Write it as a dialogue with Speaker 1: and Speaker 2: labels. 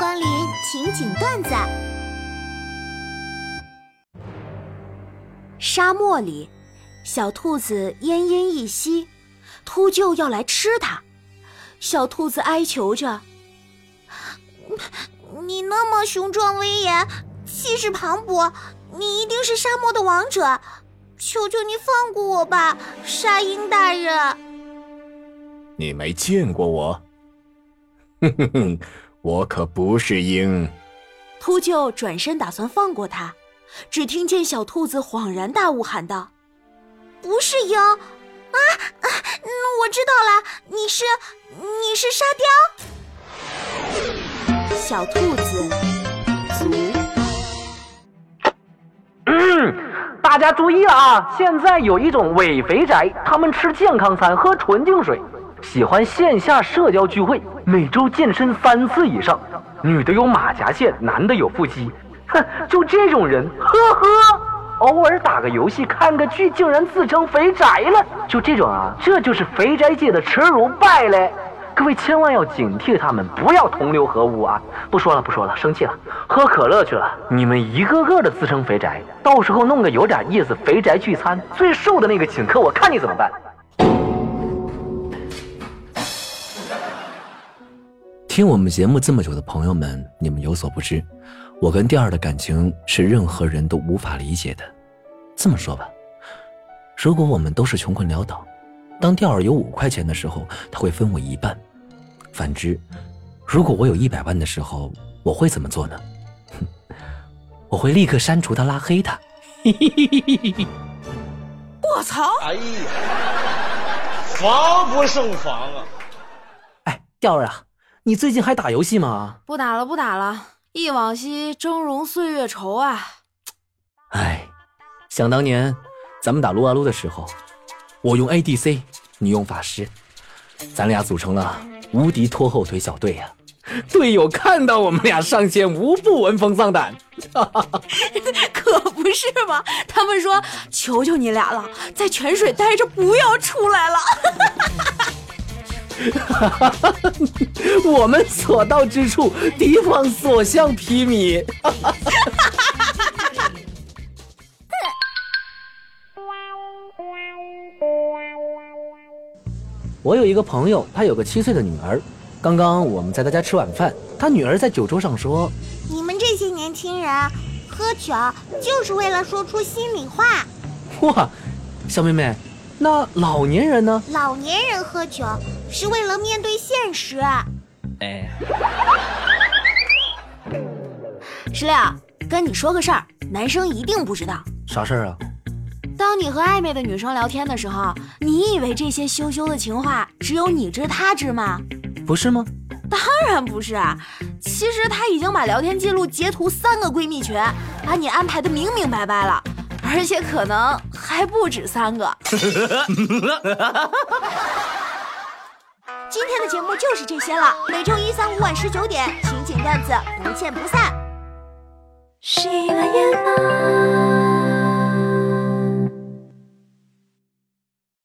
Speaker 1: 光临情景段子。沙漠里，小兔子奄奄一息，秃鹫要来吃它。小兔子哀求着：“你那么雄壮威严，气势磅礴，你一定是沙漠的王者，求求你放过我吧，沙鹰大人。”
Speaker 2: 你没见过我，哼哼哼，我可不是鹰。
Speaker 1: 秃鹫转身打算放过他，只听见小兔子恍然大悟，喊道：“不是鹰啊啊！我知道了，你是你是沙雕。”小兔子足。
Speaker 3: 嗯，大家注意了啊！现在有一种伪肥宅，他们吃健康餐，喝纯净水。喜欢线下社交聚会，每周健身三次以上，女的有马甲线，男的有腹肌，哼，就这种人，呵呵，偶尔打个游戏，看个剧，竟然自称肥宅了，就这种啊，这就是肥宅界的耻辱败类，各位千万要警惕他们，不要同流合污啊！不说了，不说了，生气了，喝可乐去了。你们一个个的自称肥宅，到时候弄个有点意思，肥宅聚餐，最瘦的那个请客，我看你怎么办。
Speaker 4: 听我们节目这么久的朋友们，你们有所不知，我跟调儿的感情是任何人都无法理解的。这么说吧，如果我们都是穷困潦倒，当调儿有五块钱的时候，他会分我一半；反之，如果我有一百万的时候，我会怎么做呢？哼，我会立刻删除他，拉黑他。
Speaker 5: 我操！哎呀，防不胜防啊！
Speaker 4: 哎，调儿啊！你最近还打游戏吗？
Speaker 6: 不打了，不打了。忆往昔峥嵘岁月稠啊！
Speaker 4: 哎，想当年咱们打撸啊撸的时候，我用 ADC，你用法师，咱俩组成了无敌拖后腿小队呀。队友看到我们俩上线，无不闻风丧胆。
Speaker 6: 可不是嘛！他们说：“求求你俩了，在泉水待着，不要出来了。”
Speaker 4: 哈！我们所到之处，敌方所向披靡。我有一个朋友，他有个七岁的女儿。刚刚我们在他家吃晚饭，他女儿在酒桌上说：“
Speaker 1: 你们这些年轻人喝酒就是为了说出心里话。”
Speaker 4: 哇，小妹妹。那老年人呢？
Speaker 1: 老年人喝酒是为了面对现实。哎，石榴，跟你说个事儿，男生一定不知道。
Speaker 4: 啥事儿啊？
Speaker 6: 当你和暧昧的女生聊天的时候，你以为这些羞羞的情话只有你知他知吗？
Speaker 4: 不是吗？
Speaker 6: 当然不是。其实他已经把聊天记录截图三个闺蜜群，把你安排的明明白白了。而且可能还不止三个。今
Speaker 1: 天的节目就是这些了，每周一、三、五晚十九点，情景段子不见不散。